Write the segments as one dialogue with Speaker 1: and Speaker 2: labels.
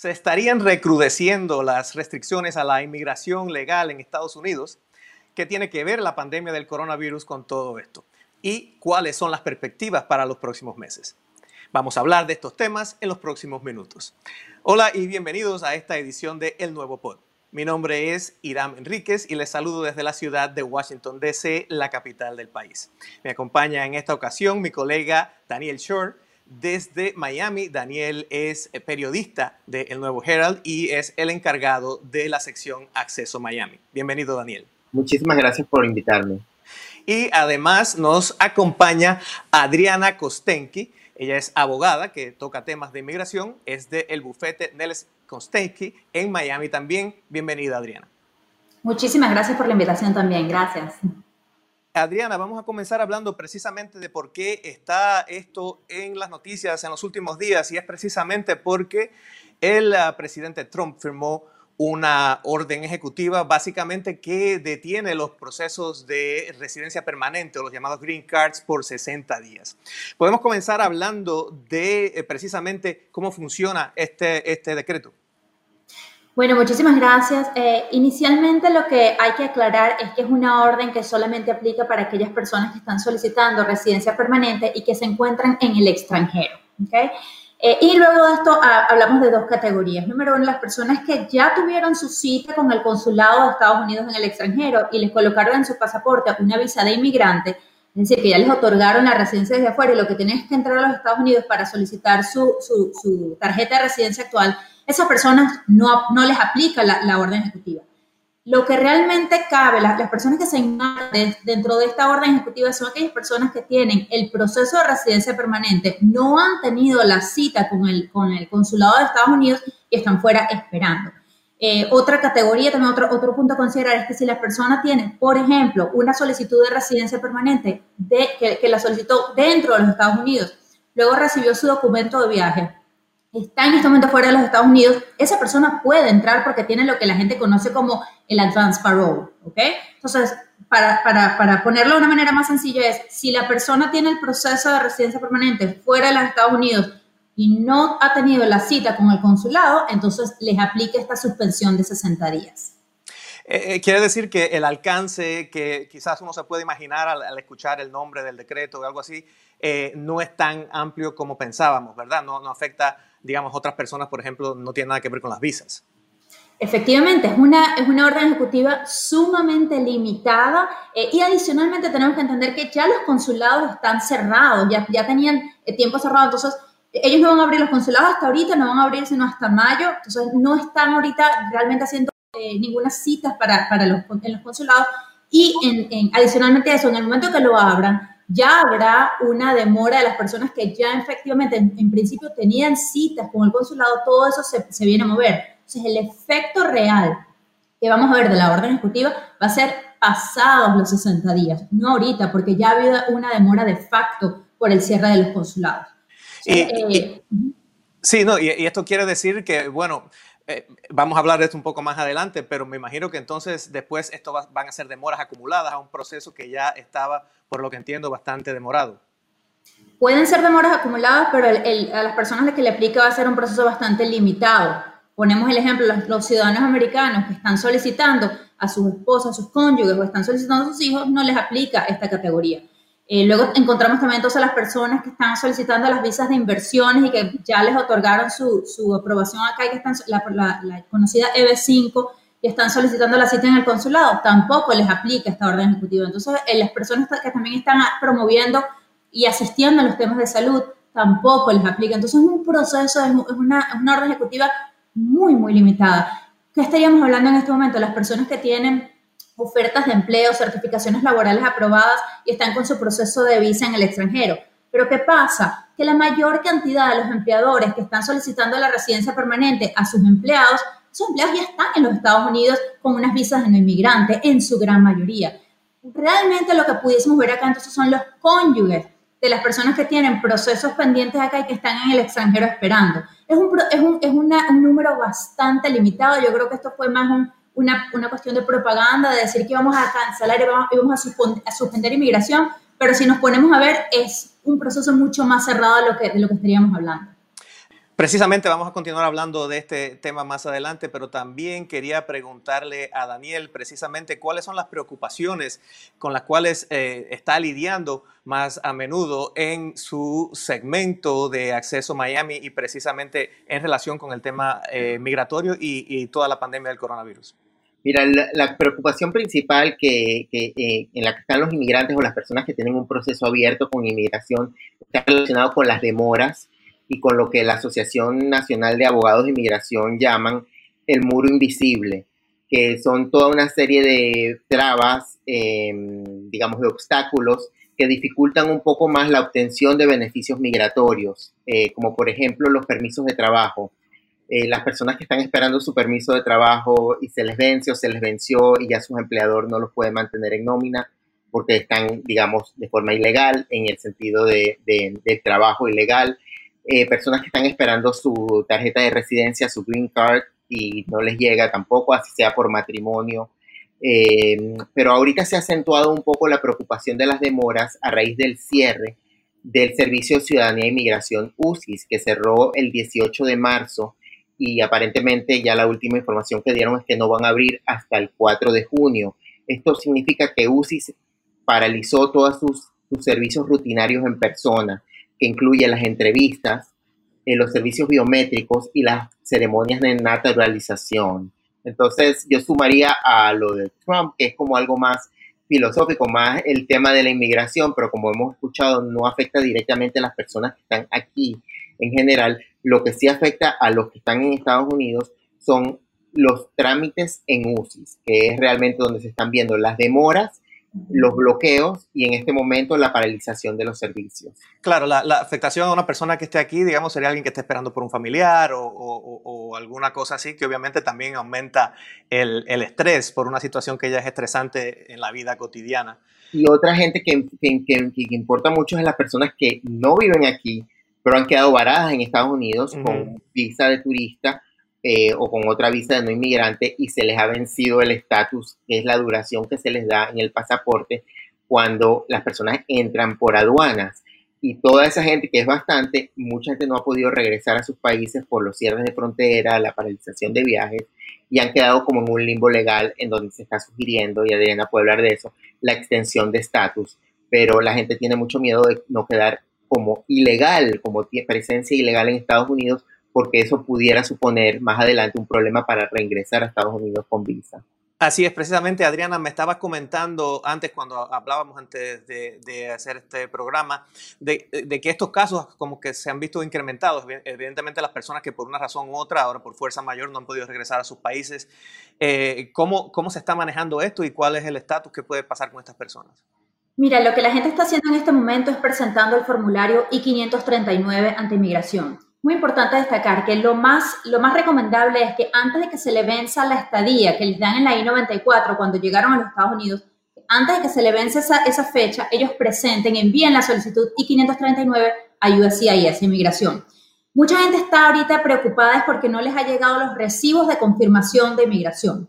Speaker 1: se estarían recrudeciendo las restricciones a la inmigración legal en Estados Unidos. ¿Qué tiene que ver la pandemia del coronavirus con todo esto? ¿Y cuáles son las perspectivas para los próximos meses? Vamos a hablar de estos temas en los próximos minutos. Hola y bienvenidos a esta edición de El Nuevo Pod. Mi nombre es Iram Enríquez y les saludo desde la ciudad de Washington, D.C., la capital del país. Me acompaña en esta ocasión mi colega Daniel Shore desde Miami. Daniel es periodista de El Nuevo Herald y es el encargado de la sección Acceso Miami. Bienvenido, Daniel.
Speaker 2: Muchísimas gracias por invitarme.
Speaker 1: Y además nos acompaña Adriana Kostenki. Ella es abogada que toca temas de inmigración, es del el bufete Neles Kostenki en Miami también. Bienvenida, Adriana.
Speaker 3: Muchísimas gracias por la invitación también. Gracias.
Speaker 1: Adriana, vamos a comenzar hablando precisamente de por qué está esto en las noticias en los últimos días y es precisamente porque el uh, presidente Trump firmó una orden ejecutiva básicamente que detiene los procesos de residencia permanente o los llamados green cards por 60 días. Podemos comenzar hablando de eh, precisamente cómo funciona este, este decreto.
Speaker 3: Bueno, muchísimas gracias. Eh, inicialmente lo que hay que aclarar es que es una orden que solamente aplica para aquellas personas que están solicitando residencia permanente y que se encuentran en el extranjero. ¿okay? Eh, y luego de esto ah, hablamos de dos categorías. Número uno, las personas que ya tuvieron su cita con el consulado de Estados Unidos en el extranjero y les colocaron en su pasaporte una visa de inmigrante, es decir, que ya les otorgaron la residencia desde afuera y lo que tienen es que entrar a los Estados Unidos para solicitar su, su, su tarjeta de residencia actual, esas personas no, no les aplica la, orden ejecutiva. Lo que realmente cabe, las, las personas que se encargan dentro de esta orden ejecutiva son aquellas personas que tienen el proceso de residencia permanente, no han tenido la cita con el, con el consulado de Estados Unidos y están fuera esperando. Eh, otra categoría, también otro, otro punto a considerar es que si la persona tiene, por ejemplo, una solicitud de residencia permanente de, que, que la solicitó dentro de los Estados Unidos, luego recibió su documento de viaje, está en este momento fuera de los Estados Unidos, esa persona puede entrar porque tiene lo que la gente conoce como el advance parole, ¿ok? Entonces, para, para, para, ponerlo de una manera más sencilla es, si la persona tiene el proceso de residencia permanente fuera de los Estados Unidos y no ha tenido la cita con el consulado, entonces les aplica esta suspensión de 60 días.
Speaker 1: Eh, eh, quiere decir que el alcance que quizás uno se puede imaginar al, escuchar el nombre del decreto o algo así, eh, no es tan amplio como pensábamos, ¿verdad? No, no afecta, digamos, otras personas, por ejemplo, no tiene nada que ver con las visas.
Speaker 3: Efectivamente, es una, es una orden ejecutiva sumamente limitada eh, y adicionalmente tenemos que entender que ya los consulados están cerrados, ya, ya tenían tiempo cerrado, entonces ellos no van a abrir los consulados hasta ahorita, no van a abrir sino hasta mayo, entonces no están ahorita realmente haciendo eh, ninguna citas para, para los, en los consulados. Y en, en, adicionalmente a eso, en el momento que lo abran, ya habrá una demora de las personas que ya efectivamente en, en principio tenían citas con el consulado, todo eso se, se viene a mover. Entonces el efecto real que vamos a ver de la orden ejecutiva va a ser pasados los 60 días, no ahorita, porque ya ha habido una demora de facto por el cierre de los consulados.
Speaker 1: Y, eh, sí, no, y, y, esto quiere decir que, bueno, eh, vamos a hablar de esto un poco más adelante, pero me imagino que entonces después esto va, van a ser demoras acumuladas a un proceso que ya estaba, por lo que entiendo, bastante demorado.
Speaker 3: Pueden ser demoras acumuladas, pero a las personas a que le aplica va a ser un proceso bastante limitado. Ponemos el ejemplo, los, los ciudadanos americanos que están solicitando a sus esposas, a sus cónyuges o están solicitando a sus hijos, no les aplica esta categoría. Eh, luego encontramos también entonces las personas que están solicitando las visas de inversiones y que ya les otorgaron su, su aprobación acá y que están, la, conocida EB5 y están solicitando la cita en el consulado, tampoco les aplica esta orden ejecutiva. Entonces, eh, las personas que también están promoviendo y asistiendo a los temas de salud, tampoco les aplica. Entonces, es un proceso, es una, es una orden ejecutiva muy, muy limitada. ¿Qué estaríamos hablando en este momento? Las personas que tienen ofertas de empleo, certificaciones laborales aprobadas y están con su proceso de visa en el extranjero. Pero ¿qué pasa? Que la mayor cantidad de los empleadores que están solicitando la residencia permanente a sus empleados, esos empleados ya están en los Estados Unidos con unas visas de no inmigrante, en su gran mayoría. Realmente lo que pudiésemos ver acá entonces son los cónyuges de las personas que tienen procesos pendientes acá y que están en el extranjero esperando. Es un, es un, es una, un número bastante limitado. Yo creo que esto fue más un, una, una, cuestión de propaganda, de decir que íbamos a cancelar y vamos, a, a, suspender inmigración, pero si nos ponemos a ver, es un proceso mucho más cerrado de lo que, de lo que estaríamos hablando.
Speaker 1: Precisamente vamos a continuar hablando de este tema más adelante, pero también quería preguntarle a Daniel precisamente cuáles son las preocupaciones con las cuales eh, está lidiando más a menudo en su segmento de acceso Miami y precisamente en relación con el tema eh, migratorio y, toda la pandemia del coronavirus.
Speaker 2: Mira, la, preocupación principal que, eh, en la que están los inmigrantes o las personas que tienen un proceso abierto con inmigración está relacionado con las demoras y con lo que la Asociación Nacional de Abogados de Inmigración llaman el muro invisible, que son toda una serie de trabas, em, digamos, de obstáculos que dificultan un poco más la obtención de beneficios migratorios, eh, como por ejemplo los permisos de trabajo. Eh, las personas que están esperando su permiso de trabajo y se les vence o se les venció y ya su empleador no los puede mantener en nómina porque están, digamos, de forma ilegal en el sentido de, de trabajo ilegal. Eh, personas que están esperando su tarjeta de residencia, su green card, y no les llega tampoco, así sea por matrimonio. Eh, pero ahorita se ha acentuado un poco la preocupación de las demoras a raíz del cierre del Servicio de Ciudadanía e Inmigración UCIS, que cerró el 18 de marzo y aparentemente ya la última información que dieron es que no van a abrir hasta el 4 de junio. Esto significa que UCIS paralizó todos sus, sus servicios rutinarios en persona que incluye las entrevistas, eh, los servicios biométricos y las ceremonias de naturalización. Entonces, yo sumaría a lo de Trump, que es como algo más filosófico, más el tema de la inmigración, pero como hemos escuchado, no afecta directamente a las personas que están aquí en general. Lo que sí afecta a los que están en Estados Unidos son los trámites en UCIS, que es realmente donde se están viendo las demoras los bloqueos y en este momento la paralización de los servicios.
Speaker 1: Claro, la, afectación a una persona que esté aquí, digamos, sería alguien que esté esperando por un familiar o, alguna cosa así, que obviamente también aumenta el, estrés por una situación que ya es estresante en la vida cotidiana.
Speaker 2: Y otra gente que, que, importa mucho es las personas que no viven aquí, pero han quedado varadas en Estados Unidos con visa de turista eh, o con otra visa de no inmigrante y se les ha vencido el estatus, que es la duración que se les da en el pasaporte cuando las personas entran por aduanas. Y toda esa gente, que es bastante, mucha gente no ha podido regresar a sus países por los cierres de frontera, la paralización de viajes, y han quedado como en un limbo legal en donde se está sugiriendo, y Adriana puede hablar de eso, la extensión de estatus. Pero la gente tiene mucho miedo de no quedar como ilegal, como presencia ilegal en Estados Unidos, porque eso pudiera suponer más adelante un problema para reingresar a Estados Unidos con visa.
Speaker 1: Así es, precisamente Adriana, me estabas comentando antes cuando hablábamos antes de, hacer este programa, de, que estos casos como que se han visto incrementados. Evidentemente las personas que por una razón u otra, ahora por fuerza mayor, no han podido regresar a sus países. Eh, ¿cómo, ¿Cómo se está manejando esto y cuál es el estatus que puede pasar con estas personas?
Speaker 3: Mira, lo que la gente está haciendo en este momento es presentando el formulario I-539 ante inmigración muy importante destacar que lo más, lo más recomendable es que antes de que se le venza la estadía que les dan en la I-94 cuando llegaron a los Estados Unidos, antes de que se le vence esa, esa fecha, ellos presenten, envíen la solicitud I-539 a USCIS, Inmigración. Mucha gente está ahorita preocupada es porque no les ha llegado los recibos de confirmación de inmigración.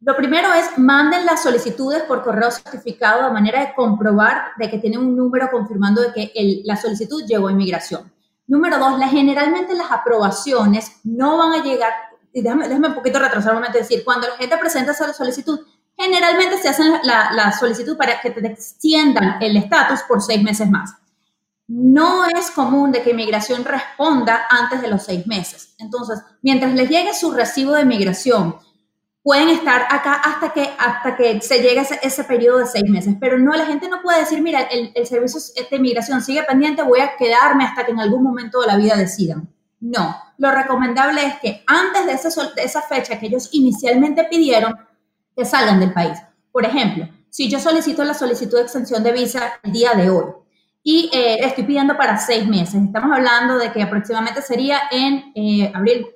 Speaker 3: Lo primero es manden las solicitudes por correo certificado de manera de comprobar de que tienen un número confirmando de que la solicitud llegó a inmigración. Número dos, generalmente las aprobaciones no van a llegar, y déjame, un poquito retrasar un momento, decir, cuando la gente presenta esa solicitud, generalmente se hace la, solicitud para que te extiendan el estatus por seis meses más. No es común de que inmigración responda antes de los seis meses. Entonces, mientras les llegue su recibo de inmigración, pueden estar acá hasta que, hasta que se llegue ese, ese, periodo de seis meses. Pero no, la gente no puede decir, mira, el, el servicio de inmigración sigue pendiente, voy a quedarme hasta que en algún momento de la vida decidan. No, lo recomendable es que antes de esa, de esa fecha que ellos inicialmente pidieron, que salgan del país. Por ejemplo, si yo solicito la solicitud de extensión de visa el día de hoy y eh, estoy pidiendo para seis meses, estamos hablando de que aproximadamente sería en eh, abril,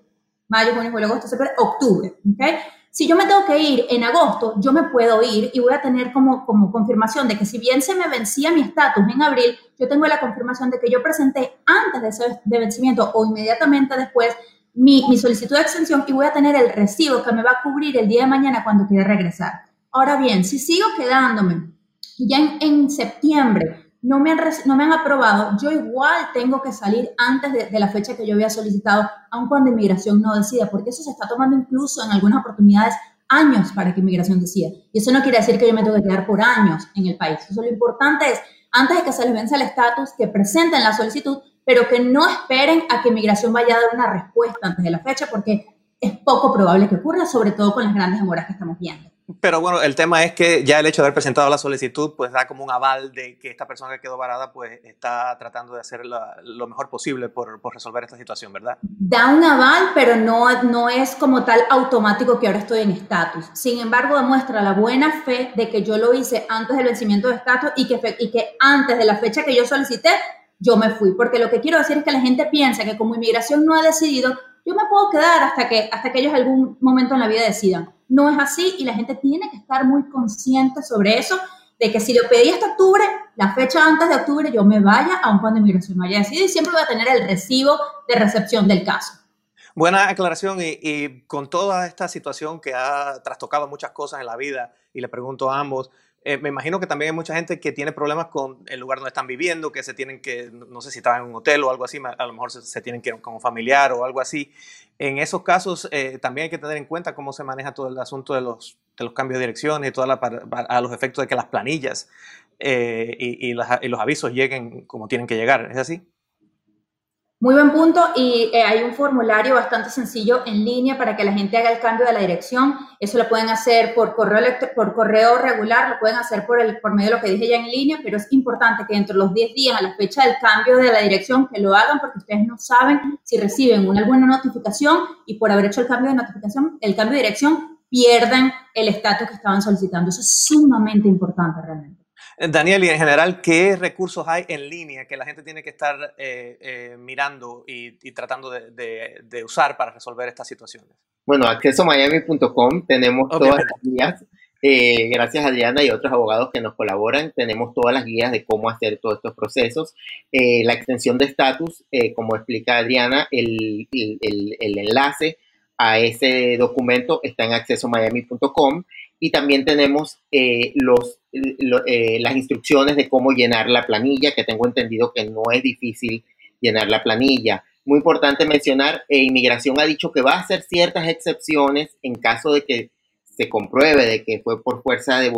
Speaker 3: mayo, junio, julio, agosto, septiembre, octubre, ¿ok? Si yo me tengo que ir en agosto, yo me puedo ir y voy a tener como, como confirmación de que si bien se me vencía mi estatus en abril, yo tengo la confirmación de que yo presenté antes de ese de vencimiento o inmediatamente después mi, mi, solicitud de extensión y voy a tener el recibo que me va a cubrir el día de mañana cuando quiera regresar. Ahora bien, si sigo quedándome ya en, en septiembre no me, han, no me han aprobado, yo igual tengo que salir antes de, la fecha que yo había solicitado, aun cuando inmigración no decida, porque eso se está tomando incluso en algunas oportunidades años para que inmigración decida. Y eso no quiere decir que yo me tengo que quedar por años en el país. Lo importante es, antes de que se les vence el estatus, que presenten la solicitud, pero que no esperen a que inmigración vaya a dar una respuesta antes de la fecha, porque es poco probable que ocurra, sobre todo con las grandes demoras que estamos viendo.
Speaker 1: Pero bueno, el tema es que ya el hecho de haber presentado la solicitud, pues da como un aval de que esta persona que quedó varada, pues está tratando de hacer lo mejor posible por, por, resolver esta situación, ¿verdad?
Speaker 3: Da un aval, pero no, no es como tal automático que ahora estoy en estatus. Sin embargo, demuestra la buena fe de que yo lo hice antes del vencimiento de estatus y que, y que antes de la fecha que yo solicité, yo me fui. Porque lo que quiero decir es que la gente piensa que como inmigración no ha decidido, yo me puedo quedar hasta que, hasta que ellos algún momento en la vida decidan. No es así y la gente tiene que estar muy consciente sobre eso, de que si lo pedí hasta octubre, la fecha antes de octubre, yo me vaya a un cuando de inmigración no haya decidido y siempre voy a tener el recibo de recepción del caso.
Speaker 1: Buena aclaración y, con toda esta situación que ha trastocado muchas cosas en la vida, y le pregunto a ambos, eh, me imagino que también hay mucha gente que tiene problemas con el lugar donde están viviendo, que se tienen que, no sé si están en un hotel o algo así, a lo mejor se, tienen que ir con un familiar o algo así. En esos casos eh, también hay que tener en cuenta cómo se maneja todo el asunto de los, cambios de dirección y toda la, a los efectos de que las planillas eh, y, y los avisos lleguen como tienen que llegar. ¿Es así?
Speaker 3: Muy buen punto y eh, hay un formulario bastante sencillo en línea para que la gente haga el cambio de la dirección. Eso lo pueden hacer por correo, por correo regular, lo pueden hacer por, el, por medio de lo que dije ya en línea, pero es importante que dentro de los 10 días a la fecha del cambio de la dirección que lo hagan porque ustedes no saben si reciben una buena notificación y por haber hecho el cambio de notificación, el cambio de dirección, pierden el estatus que estaban solicitando. Eso es sumamente importante realmente.
Speaker 1: Daniel, y en general, ¿qué recursos hay en línea que la gente tiene que estar eh, eh, mirando y, tratando de, usar para resolver estas situaciones?
Speaker 2: Bueno, accesomiami.com tenemos todas las guías. Eh, gracias a Adriana y otros abogados que nos colaboran, tenemos todas las guías de cómo hacer todos estos procesos. la extensión de estatus, como explica Adriana, el, el, el, enlace a ese documento está en accesomiami.com y también tenemos eh, los, eh, las instrucciones de cómo llenar la planilla, que tengo entendido que no es difícil llenar la planilla. Muy importante mencionar, eh, Inmigración ha dicho que va a hacer ciertas excepciones en caso de que se compruebe de que fue por fuerza de,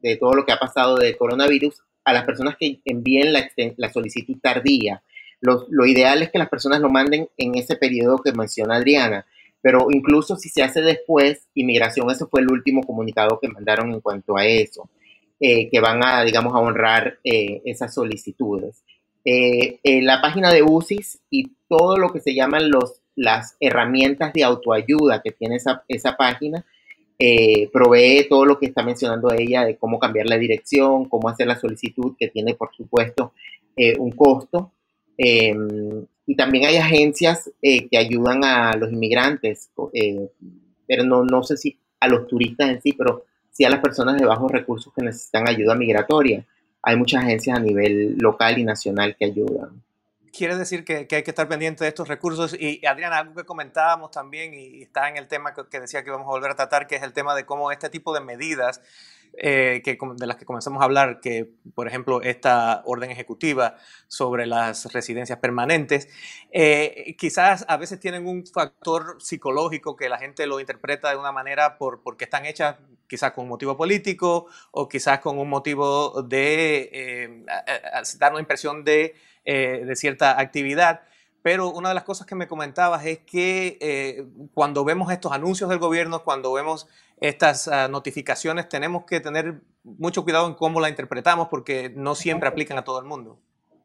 Speaker 2: de, todo lo que ha pasado de coronavirus a las personas que envíen la, la solicitud tardía. Lo, lo ideal es que las personas lo manden en ese periodo que menciona Adriana pero incluso si se hace después, inmigración, ese fue el último comunicado que mandaron en cuanto a eso, eh, que van a, digamos, a honrar eh, esas solicitudes. Eh, la página de UCIS y todo lo que se llaman los, las herramientas de autoayuda que tiene esa, esa página, provee todo lo que está mencionando ella de cómo cambiar la dirección, cómo hacer la solicitud, que tiene, por supuesto, un costo. Em, y también hay agencias eh, que ayudan a los inmigrantes, eh, pero no, no sé si a los turistas en sí, pero sí a las personas de bajos recursos que necesitan ayuda migratoria. Hay muchas agencias a nivel local y nacional que ayudan.
Speaker 1: Quiere decir que, que hay que estar pendiente de estos recursos. Y Adriana, algo que comentábamos también y está en el tema que, que decía que vamos a volver a tratar, que es el tema de cómo este tipo de medidas eh, que, de las que comenzamos a hablar, que por ejemplo esta orden ejecutiva sobre las residencias permanentes, eh, quizás a veces tienen un factor psicológico que la gente lo interpreta de una manera por, porque están hechas quizás con un motivo político o quizás con un motivo de eh, dar una impresión de, de cierta actividad. Pero una de las cosas que me comentabas es que cuando vemos estos anuncios del gobierno, cuando vemos estas ah, notificaciones tenemos que tener mucho cuidado en cómo la interpretamos porque no siempre aplican a todo el mundo.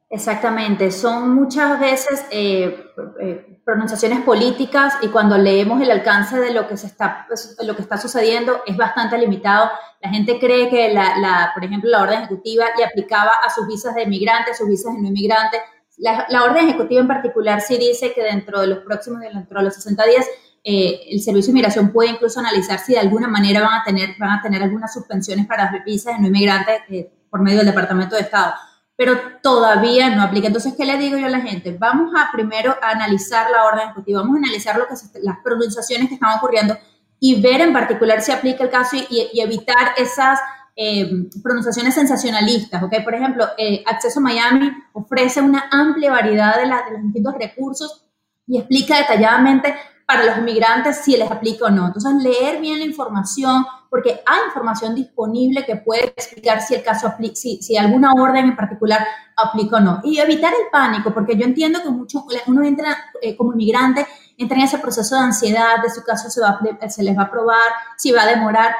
Speaker 3: Exactamente, son muchas veces eh, eh, pronunciaciones políticas y cuando leemos el alcance de lo que, se está, lo que está sucediendo es bastante limitado. La gente cree que, la, por ejemplo, la orden ejecutiva le aplicaba a sus visas de inmigrantes, a sus visas de no inmigrantes. La, la, orden ejecutiva en particular sí dice que dentro de los próximos, dentro de los 60 días, eh, el Servicio de Inmigración puede incluso analizar si de alguna manera van a tener, van a tener algunas suspensiones para las visas de no inmigrantes eh, por medio del Departamento de Estado, pero todavía no aplica. Entonces, ¿qué le digo yo a la gente? Vamos a primero a analizar la orden ejecutiva, vamos a analizar lo que las pronunciaciones que están ocurriendo y ver en particular si aplica el caso y, evitar esas eh, pronunciaciones sensacionalistas, ¿ok? Por ejemplo, eh, Acceso Miami ofrece una amplia variedad de, de los distintos recursos y explica detalladamente para los inmigrantes si les aplica o no. Entonces, leer bien la información, porque hay información disponible que puede explicar si el caso aplica, si, si, alguna orden en particular aplica o no. Y evitar el pánico, porque yo entiendo que mucho, uno entra eh, como inmigrante, entra en ese proceso de ansiedad, de su caso se, va, se les va a aprobar, si va a demorar.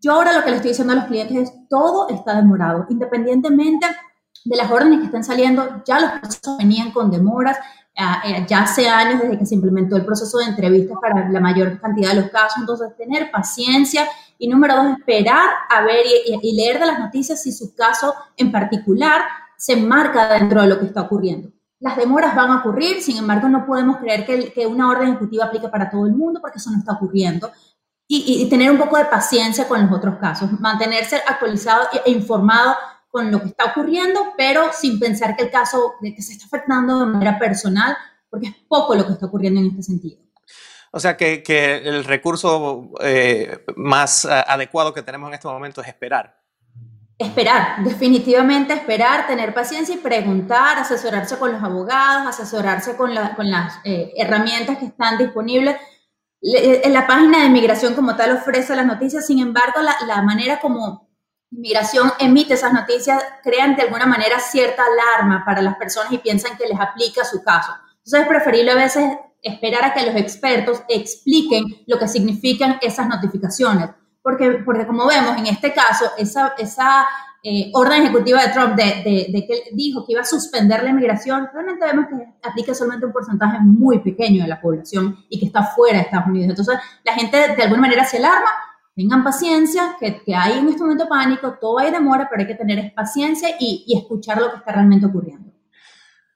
Speaker 3: Yo ahora lo que le estoy diciendo a los clientes es, todo está demorado, independientemente de las órdenes que estén saliendo, ya los procesos venían con demoras, eh, ya hace años desde que se implementó el proceso de entrevistas para la mayor cantidad de los casos, entonces tener paciencia y número dos, esperar a ver y, leer de las noticias si su caso en particular se enmarca dentro de lo que está ocurriendo. Las demoras van a ocurrir, sin embargo no podemos creer que, que una orden ejecutiva aplique para todo el mundo porque eso no está ocurriendo. Y, y, tener un poco de paciencia con los otros casos, mantenerse actualizado e informado con lo que está ocurriendo, pero sin pensar que el caso de que se está afectando de manera personal, porque es poco lo que está ocurriendo en este sentido.
Speaker 1: O sea que, que el recurso eh, más uh, adecuado que tenemos en este momento es esperar.
Speaker 3: Esperar, definitivamente esperar, tener paciencia y preguntar, asesorarse con los abogados, asesorarse con, la, con las eh, herramientas que están disponibles. Le, en la página de migración como tal ofrece las noticias, sin embargo, la, la manera como Inmigración emite esas noticias, crean de alguna manera cierta alarma para las personas y piensan que les aplica su caso. Entonces es preferible a veces esperar a que los expertos expliquen lo que significan esas notificaciones. Porque, porque como vemos en este caso, esa, esa eh, orden ejecutiva de Trump de, de, de, que dijo que iba a suspender la inmigración, realmente vemos que aplica solamente un porcentaje muy pequeño de la población y que está fuera de Estados Unidos. Entonces la gente de alguna manera se alarma tengan paciencia, que, que, hay en este momento pánico, todo hay demora, pero hay que tener paciencia y, y escuchar lo que está realmente ocurriendo.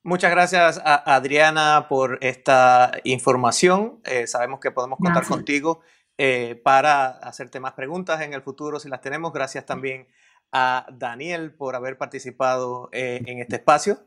Speaker 1: Muchas gracias a Adriana por esta información. Eh, sabemos que podemos contar gracias. contigo eh, para hacerte más preguntas en el futuro si las tenemos. Gracias también a Daniel por haber participado eh, en este espacio.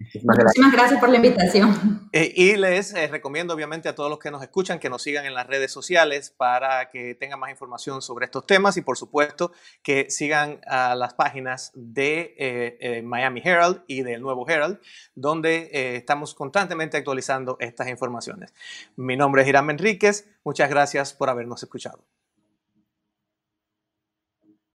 Speaker 3: Muchísimas gracias. Por la invitación.
Speaker 1: Eh, y les eh, recomiendo obviamente a todos los que nos escuchan que nos sigan en las redes sociales para que tengan más información sobre estos temas y por supuesto que sigan a las páginas de eh, eh Miami Herald y del Nuevo Herald donde eh, estamos constantemente actualizando estas informaciones. Mi nombre es Hiram Enríquez. Muchas gracias por habernos escuchado.